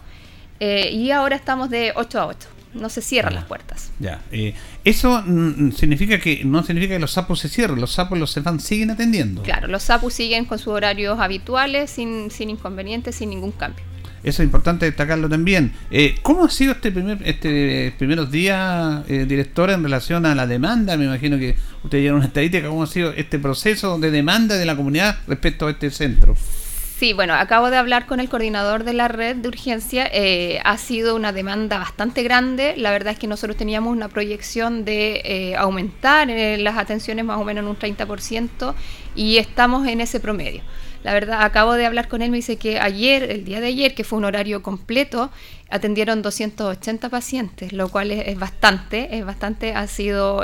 Eh, y ahora estamos de 8 a 8. No se cierran las puertas. Ya. Eh, eso mm, significa que no significa que los sapos se cierren, los sapos los CEFAM siguen atendiendo. Claro, los sapos siguen con sus horarios habituales, sin, sin inconvenientes, sin ningún cambio. Eso es importante destacarlo también. Eh, ¿Cómo ha sido este primer este primeros días, eh, directora, en relación a la demanda? Me imagino que usted lleva una estadística. ¿Cómo ha sido este proceso de demanda de la comunidad respecto a este centro? Sí, bueno, acabo de hablar con el coordinador de la red de urgencia. Eh, ha sido una demanda bastante grande. La verdad es que nosotros teníamos una proyección de eh, aumentar eh, las atenciones más o menos en un 30% y estamos en ese promedio. La verdad, acabo de hablar con él, me dice que ayer, el día de ayer, que fue un horario completo, atendieron 280 pacientes, lo cual es, bastante, es bastante, ha sido...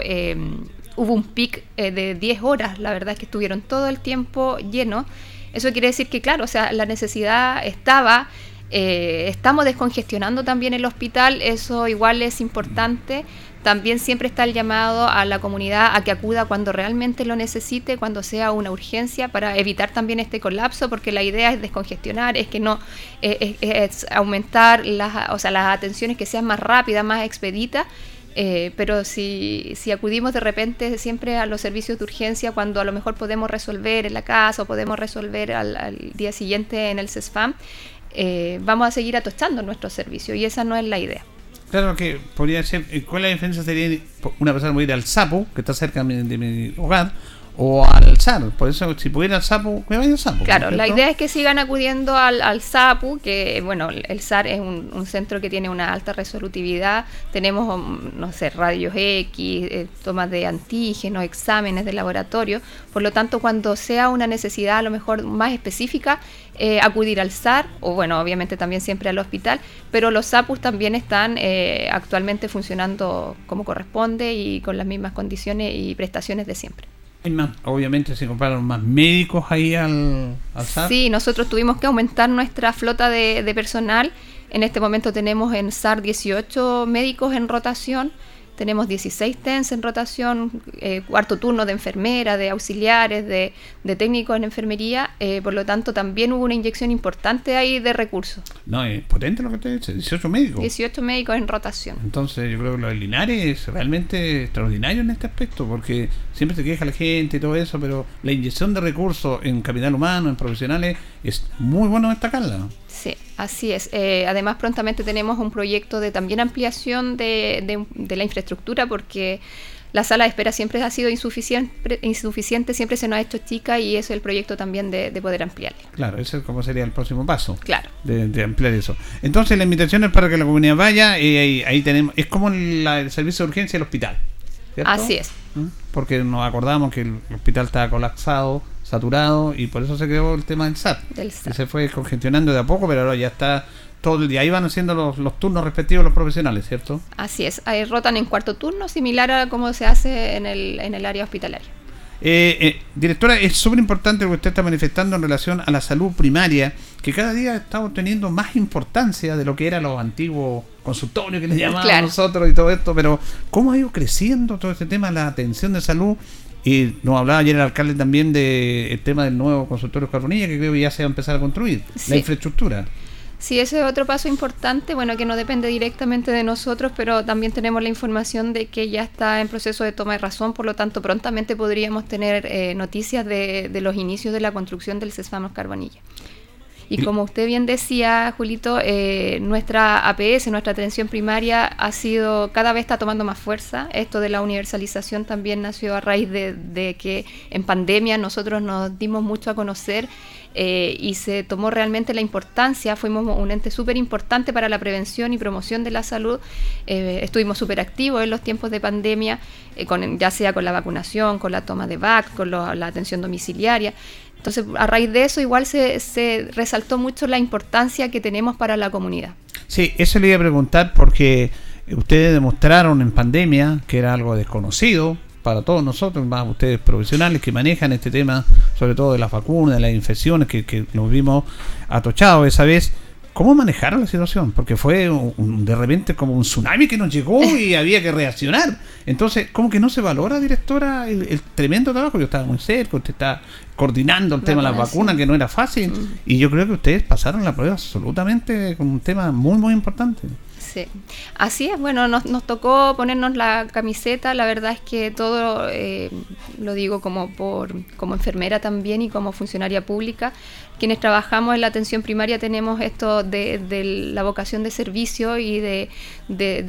hubo un pic de 10 horas, la verdad es que estuvieron todo el tiempo llenos eso quiere decir que, claro, o sea, la necesidad estaba, eh, estamos descongestionando también el hospital, eso igual es importante. También siempre está el llamado a la comunidad a que acuda cuando realmente lo necesite, cuando sea una urgencia, para evitar también este colapso, porque la idea es descongestionar, es que no, eh, es, aumentar las, o sea, las atenciones que sean más rápidas, más expeditas eh, pero si, si, acudimos de repente siempre a los servicios de urgencia cuando a lo mejor podemos resolver en la casa o podemos resolver al, día siguiente en el CESFAM, eh, vamos a seguir atostando nuestro servicio y esa no es la idea. Claro que podría ser, eh, ¿cuál es la diferencia? Sería una persona ir al Sapo, que está cerca de mi hogar, o al SAR. Por eso, si pudiera al SAPU, me vaya al SAPU. Claro, la idea es que sigan acudiendo al, al SAPU, que bueno, el SAR es un, centro que tiene una alta resolutividad. Tenemos, um, no sé, radios X, eh, tomas de antígenos, exámenes de laboratorio. Por lo tanto, cuando sea una necesidad a lo mejor más específica, eh, acudir al SAR, o bueno, obviamente también siempre al hospital, pero los SAPUs también están eh, actualmente funcionando como corresponde y con las mismas condiciones y prestaciones de siempre. Obviamente se compraron más médicos ahí al, SAR. Sí, nosotros tuvimos que aumentar nuestra flota de, de personal. En este momento tenemos en SAR 18 médicos en rotación tenemos 16 TENS en rotación, eh, cuarto turno de enfermera, de auxiliares, de, técnicos en enfermería, eh, por lo tanto también hubo una inyección importante ahí de recursos. No, es potente lo que te dice, 18 médicos. 18 médicos en rotación. Entonces yo creo que lo de Linares es realmente extraordinario en este aspecto, porque siempre se queja la gente y todo eso, pero la inyección de recursos en capital humano, en profesionales, es muy bueno destacarla. Sí, así es. Eh, además, prontamente tenemos un proyecto de también ampliación de, de, la infraestructura porque la sala de espera siempre ha sido insuficiente, insuficiente, siempre se nos ha hecho chica y eso es el proyecto también de, poder ampliar. Claro, ese es como sería el próximo paso. Claro. De, ampliar eso. Entonces la invitación es para que la comunidad vaya y ahí, tenemos, es como el servicio de urgencia del hospital. Así es. ¿Mm? Porque nos acordamos que el hospital estaba colapsado saturado y por eso se creó el tema del SAT. se fue congestionando de a poco, pero ahora ya está todo el día. Ahí van haciendo los, los turnos respectivos los profesionales, ¿cierto? Así es, ahí rotan en cuarto turno, similar a como se hace en el, en el área hospitalaria. Eh, eh, directora, es súper importante lo que usted está manifestando en relación a la salud primaria, que cada día estamos teniendo más importancia de lo que eran los antiguos consultorios que les llamábamos nosotros y todo esto, pero ¿cómo ha ido creciendo todo este tema, la atención de salud y nos hablaba ayer el alcalde también del tema del nuevo consultorio Carbonilla, que creo que ya se va a empezar a construir, la infraestructura. Sí, ese es otro paso importante, bueno, que no depende directamente de nosotros, pero también tenemos la información de que ya está en proceso de toma de razón, por lo tanto prontamente podríamos tener eh, noticias de, los inicios de la construcción del CESFAMOS Carbonilla. Y como usted bien decía, Julito, eh, nuestra APS, nuestra atención primaria, ha sido, cada vez está tomando más fuerza. Esto de la universalización también nació a raíz de, de que en pandemia nosotros nos dimos mucho a conocer eh, y se tomó realmente la importancia, fuimos un ente súper importante para la prevención y promoción de la salud, eh, estuvimos súper activos en los tiempos de pandemia, eh, con, ya sea con la vacunación, con la toma de VAC, con la atención domiciliaria. Entonces, a raíz de eso, igual se, se resaltó mucho la importancia que tenemos para la comunidad. Sí, eso le iba a preguntar porque ustedes demostraron en pandemia que era algo desconocido, para todos nosotros, más ustedes profesionales que manejan este tema, sobre todo de las vacunas, de las infecciones, que, que nos vimos atochados esa vez. ¿Cómo manejaron la situación? Porque fue un, de repente como un tsunami que nos llegó y [LAUGHS] había que reaccionar. Entonces, ¿cómo que no se valora, directora, el, tremendo trabajo? Yo estaba muy cerca, usted está coordinando el tema de las vacunas, que no era fácil. Mm. Y yo creo que ustedes pasaron la prueba absolutamente con un tema muy, muy importante. Sí, así es. Bueno, nos, nos tocó ponernos la camiseta. La verdad es que todo, eh, lo digo como, por, como enfermera también y como funcionaria pública, quienes trabajamos en la atención primaria tenemos esto de, la vocación de servicio y de,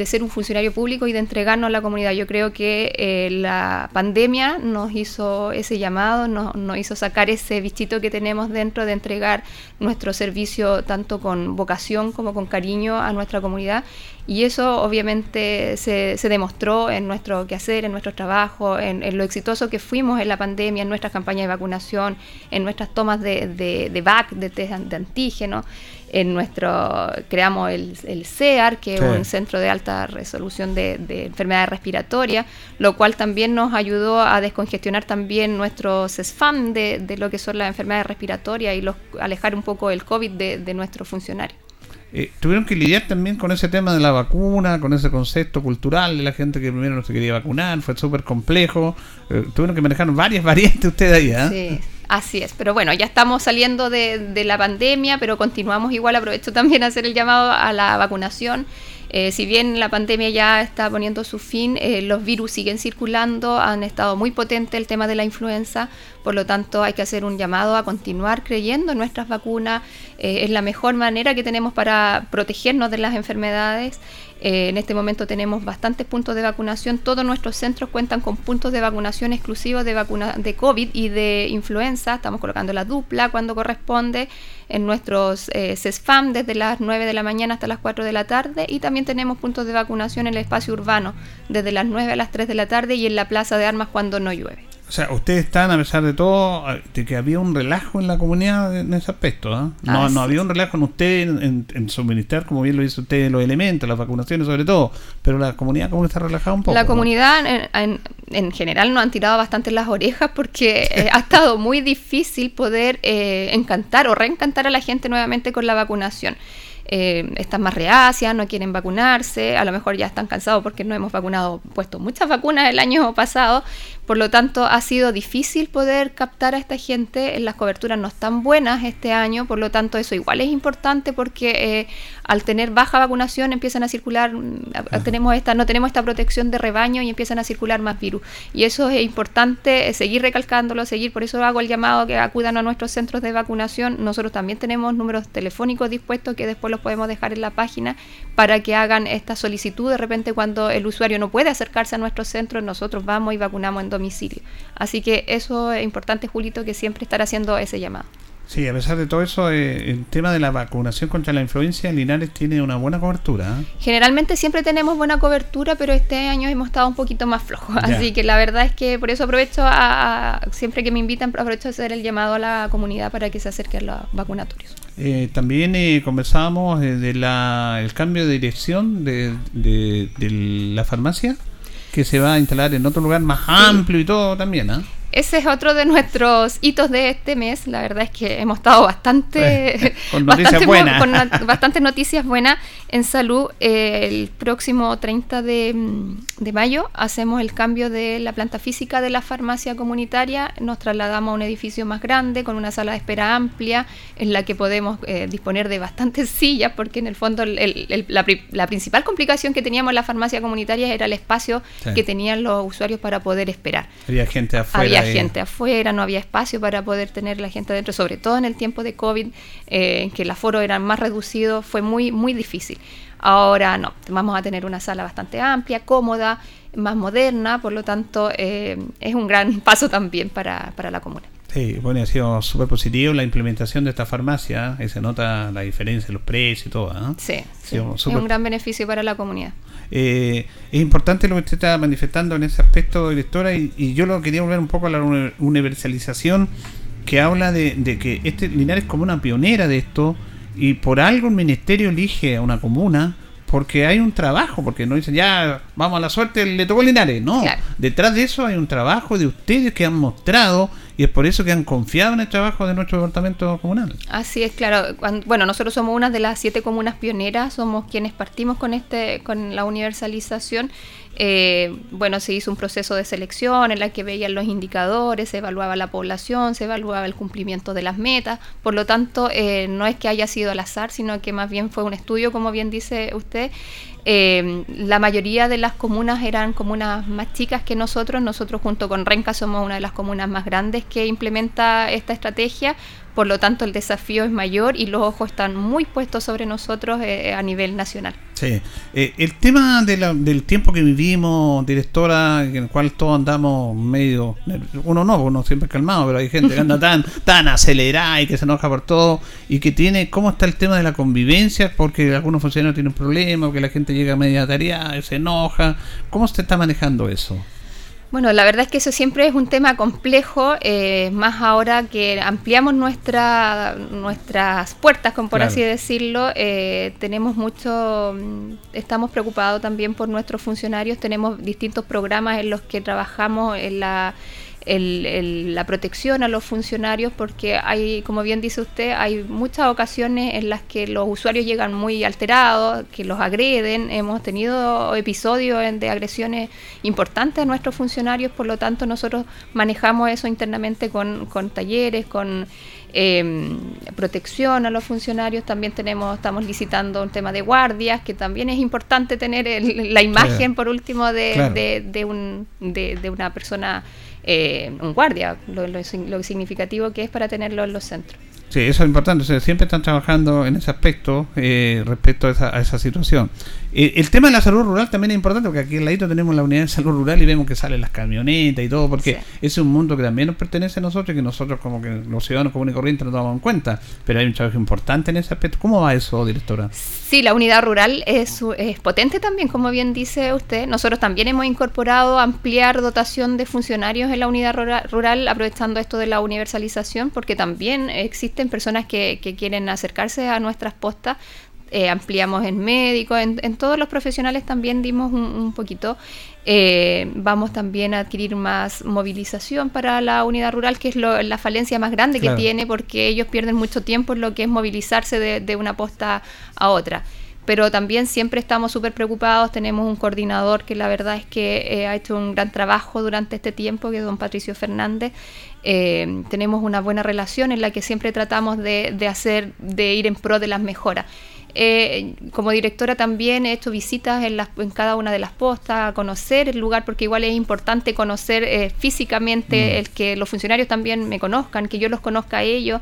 ser un funcionario público y de entregarnos a la comunidad. Yo creo que eh, la pandemia nos hizo ese llamado, nos, nos, hizo sacar ese bichito que tenemos dentro de entregar nuestro servicio tanto con vocación como con cariño a nuestra comunidad y eso obviamente se, se demostró en nuestro quehacer, en nuestro trabajo, en, lo exitoso que fuimos en la pandemia, en nuestras campañas de vacunación, en nuestras tomas de, de, de VAC, de test de antígeno. En nuestro, creamos el, el CEAR, que es un centro de alta resolución de, de enfermedades respiratorias, lo cual también nos ayudó a descongestionar también nuestros SFAM de, de lo que son las enfermedades respiratorias y los, alejar un poco el COVID de, de nuestros funcionarios. Eh, tuvieron que lidiar también con ese tema de la vacuna, con ese concepto cultural de la gente que primero no se quería vacunar, fue súper complejo. Eh, tuvieron que manejar varias [LAUGHS] variantes ustedes ahí, ¿eh? Sí. Así es, pero bueno, ya estamos saliendo de, de la pandemia, pero continuamos igual, aprovecho también a hacer el llamado a la vacunación. Eh, si bien la pandemia ya está poniendo su fin, eh, los virus siguen circulando, han estado muy potente el tema de la influenza, por lo tanto hay que hacer un llamado a continuar creyendo en nuestras vacunas, eh, es la mejor manera que tenemos para protegernos de las enfermedades eh, en este momento tenemos bastantes puntos de vacunación. Todos nuestros centros cuentan con puntos de vacunación exclusivos de vacuna de COVID y de influenza. Estamos colocando la dupla cuando corresponde en nuestros eh, CESFAM desde las 9 de la mañana hasta las 4 de la tarde y también tenemos puntos de vacunación en el espacio urbano desde las 9 a las 3 de la tarde y en la plaza de armas cuando no llueve. O sea, ustedes están, a pesar de todo, de que había un relajo en la comunidad en ese aspecto. ¿ah? No, no había un relajo en usted en, suministrar, como bien lo dice usted, los elementos, las vacunaciones sobre todo. Pero la comunidad, ¿cómo está relajada un poco? La comunidad en, en, general nos han tirado bastante las orejas porque eh, ha estado muy difícil poder eh, encantar o reencantar a la gente nuevamente con la vacunación. Eh, están más reacias, no quieren vacunarse, a lo mejor ya están cansados porque no hemos vacunado, puesto muchas vacunas el año [LAUGHS] pasado, por lo tanto, ha sido difícil poder captar a esta gente. Las coberturas no están buenas este año, por lo tanto, eso igual es importante porque eh, al tener baja vacunación empiezan a circular, mm, tenemos esta, no tenemos esta protección de rebaño y empiezan a circular más virus. Y eso es importante eh, seguir recalcándolo, seguir. Por eso hago el llamado que acudan a nuestros centros de vacunación. Nosotros también tenemos números telefónicos dispuestos que después los podemos dejar en la página para que hagan esta solicitud. De repente, cuando el usuario no puede acercarse a nuestros centros, nosotros vamos y vacunamos en domicilio. Así que eso es importante, Julito, que siempre estar haciendo ese llamado. Sí, a pesar de todo eso, eh, el tema de la vacunación contra la influencia, Linares tiene una buena cobertura. ¿eh? Generalmente siempre tenemos buena cobertura, pero este año hemos estado un poquito más flojos. Así que la verdad es que por eso aprovecho a, siempre que me invitan, aprovecho a hacer el llamado a la comunidad para que se acerquen a los vacunatorios. Eh, también eh, conversábamos del el cambio de dirección de, de, la farmacia que se va a instalar en otro lugar más amplio y todo también, ¿ah? Ese es otro de nuestros hitos de este mes. La verdad es que hemos estado bastante, [LAUGHS] con noticias buenas. Con bastantes noticias buenas en salud. Eh, el próximo 30 de, mm, de, mayo hacemos el cambio de la planta física de la farmacia comunitaria. Nos trasladamos a un edificio más grande con una sala de espera amplia en la que podemos eh, disponer de bastantes [LAUGHS] sillas porque en el fondo la, principal complicación que teníamos en la farmacia comunitaria era el espacio que tenían los usuarios para poder esperar. Había gente afuera había ahí. gente afuera, no había espacio para poder tener la gente adentro, sobre todo en el tiempo de COVID, eh, en que el aforo era más reducido, fue muy, muy difícil. Ahora no, vamos a tener una sala bastante amplia, cómoda, más moderna, por lo tanto eh, es un gran [LAUGHS] paso también para, para la comuna. Sí, bueno, ha sido súper positivo la implementación de esta farmacia, y se nota la diferencia en los precios y todo. ¿ah? Sí, sí, es un gran beneficio para la comunidad. Eh, es importante lo que usted está manifestando en ese aspecto, directora, y, y yo lo quería volver un poco a la uni- universalización que habla de, de que este Linares es como una pionera de esto y por algo el ministerio elige a una comuna porque hay un trabajo, porque no dicen ya vamos a la suerte, le tocó Linares, no. Claro. Detrás de eso hay un trabajo de ustedes que han mostrado y es por eso que han confiado en el trabajo de nuestro departamento comunal. Así es, claro. Cuan- bueno, nosotros somos una de las siete comunas pioneras, somos quienes partimos con este, con la universalización. Eh, bueno, se hizo un proceso de selección en la que veían los indicadores, se evaluaba la población, se evaluaba el cumplimiento de las metas. Por lo tanto, eh, no es que haya sido al azar, sino que más bien fue un estudio, como bien dice usted. Eh, la mayoría de las comunas eran comunas más chicas que nosotros. Nosotros junto con Renca somos una de las comunas más grandes que implementa esta estrategia. Por lo tanto, el desafío es mayor y los ojos están muy puestos sobre nosotros eh, a nivel nacional. Sí. Eh, el tema de la- del tiempo que vivimos, directora, en el cual todos andamos medio. Uno no, uno siempre es calmado, pero hay gente que anda [LAUGHS] tan, tan acelerada y que se enoja por todo. Y que tiene. ¿Cómo está el tema de la convivencia? Porque algunos funcionarios tienen problemas, que la gente llega a media tarea, se enoja. ¿Cómo se está manejando eso? Bueno, la verdad es que eso siempre es un tema complejo, eh, más ahora que ampliamos nuestra, nuestras puertas, como por Claro. así decirlo, eh, tenemos mucho, mm, estamos preocupados también por nuestros funcionarios, tenemos distintos programas en los que trabajamos en la, el- el- la protección a los funcionarios, porque hay, como bien dice usted, hay muchas ocasiones en las que los usuarios llegan muy alterados, que los agreden. Hemos tenido episodios de agresiones importantes a nuestros funcionarios, por lo tanto nosotros manejamos eso internamente con, con talleres, con eh, protección a los funcionarios. También tenemos, estamos licitando un tema de guardias, que también es importante tener el- la imagen, Claro. por último, de, Claro. de, de un, de, de una persona, eh, un guardia, lo, lo sig- lo significativo que es para tenerlo en los centros. Sí, eso es importante. o sea, siempre están trabajando en ese aspecto eh, respecto a esa, a esa situación. Eh, el tema de la salud rural también es importante porque aquí al ladito tenemos la unidad de salud rural y vemos que salen las camionetas y todo, porque Sí. es un mundo que también nos pertenece a nosotros y que nosotros como que los ciudadanos comunes y corrientes no tomamos en cuenta. Pero hay un trabajo importante en ese aspecto. ¿Cómo va eso, directora? Sí, la unidad rural es, es potente también, como bien dice usted. Nosotros también hemos incorporado ampliar dotación de funcionarios en la unidad rura- rural, aprovechando esto de la universalización, porque también existen personas que, que quieren acercarse a nuestras postas. Eh, ampliamos en médicos, en, en todos los profesionales también dimos un, un poquito. Eh, vamos también a adquirir más movilización para la unidad rural, que es lo- la falencia más grande Claro. que tiene, porque ellos pierden mucho tiempo en lo que es movilizarse de, de una posta a otra. Pero también siempre estamos súper preocupados, tenemos un coordinador que la verdad es que eh, ha hecho un gran trabajo durante este tiempo, que es don Patricio Fernández. Eh, tenemos una buena relación en la que siempre tratamos de, de hacer, de ir en pro de las mejoras. Eh, como directora también he hecho visitas en, las, en cada una de las postas, a conocer el lugar, porque igual es importante conocer eh, físicamente, Mm. el que los funcionarios también me conozcan, que yo los conozca a ellos.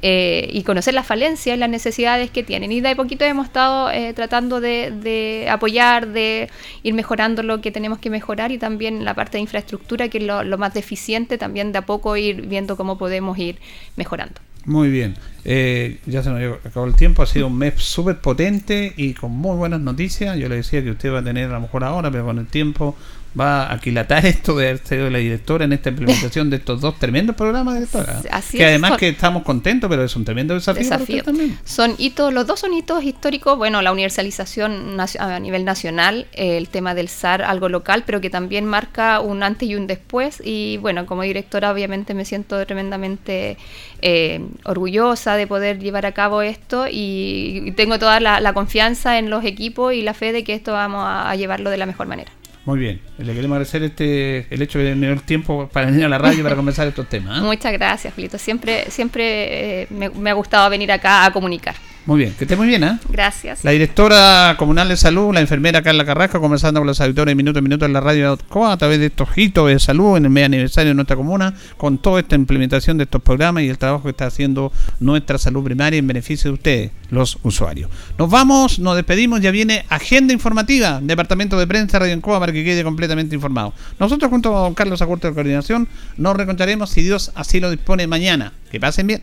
eh, y conocer las falencias y las necesidades que tienen. Y de a poquito hemos estado eh, tratando de, de apoyar, de ir mejorando lo que tenemos que mejorar y también la parte de infraestructura, que es lo, lo más deficiente, también de a poco ir viendo cómo podemos ir mejorando. Muy bien. Eh, ya se nos acabó el tiempo. Ha sido un mes súper potente y con muy buenas noticias. Yo le decía que usted va a tener a lo mejor ahora, pero con el tiempo va a aquilatar [LAUGHS] esto de haber sido la directora en esta implementación de estos dos tremendos programas, directora. [LAUGHS] Así que es. además Son- que estamos contentos, pero es un tremendo desafío, también. Son hitos, los dos son hitos históricos. Bueno, la universalización a nivel nacional, eh, el tema del SAR, algo local, pero que también marca un antes y un después. Y bueno, como directora, obviamente me siento tremendamente eh, orgullosa de poder llevar a cabo esto y, y tengo toda la, la confianza en los equipos y la fe de que esto vamos a, a llevarlo de la mejor manera. Muy bien. Le queremos agradecer este el hecho de tener el tiempo para venir a la radio para conversar estos temas. ¿eh? Muchas gracias, Julito. Siempre, siempre eh, me ha gustado venir acá a comunicar. Muy bien, que esté muy bien, ¿eh? Gracias. La directora comunal de salud, la enfermera Carla Carrasco, conversando con los auditores de Minuto a Minuto en la radio COA a través de estos hitos de salud en el medio aniversario de nuestra comuna, con toda esta implementación de estos programas y el trabajo que está haciendo nuestra salud primaria en beneficio de ustedes, los usuarios. Nos vamos, nos despedimos, ya viene agenda informativa, Departamento de Prensa Radio COA para que quede completamente informado. Nosotros junto con Carlos Acurto de Coordinación nos reencontraremos si Dios así lo dispone mañana. Que pasen bien.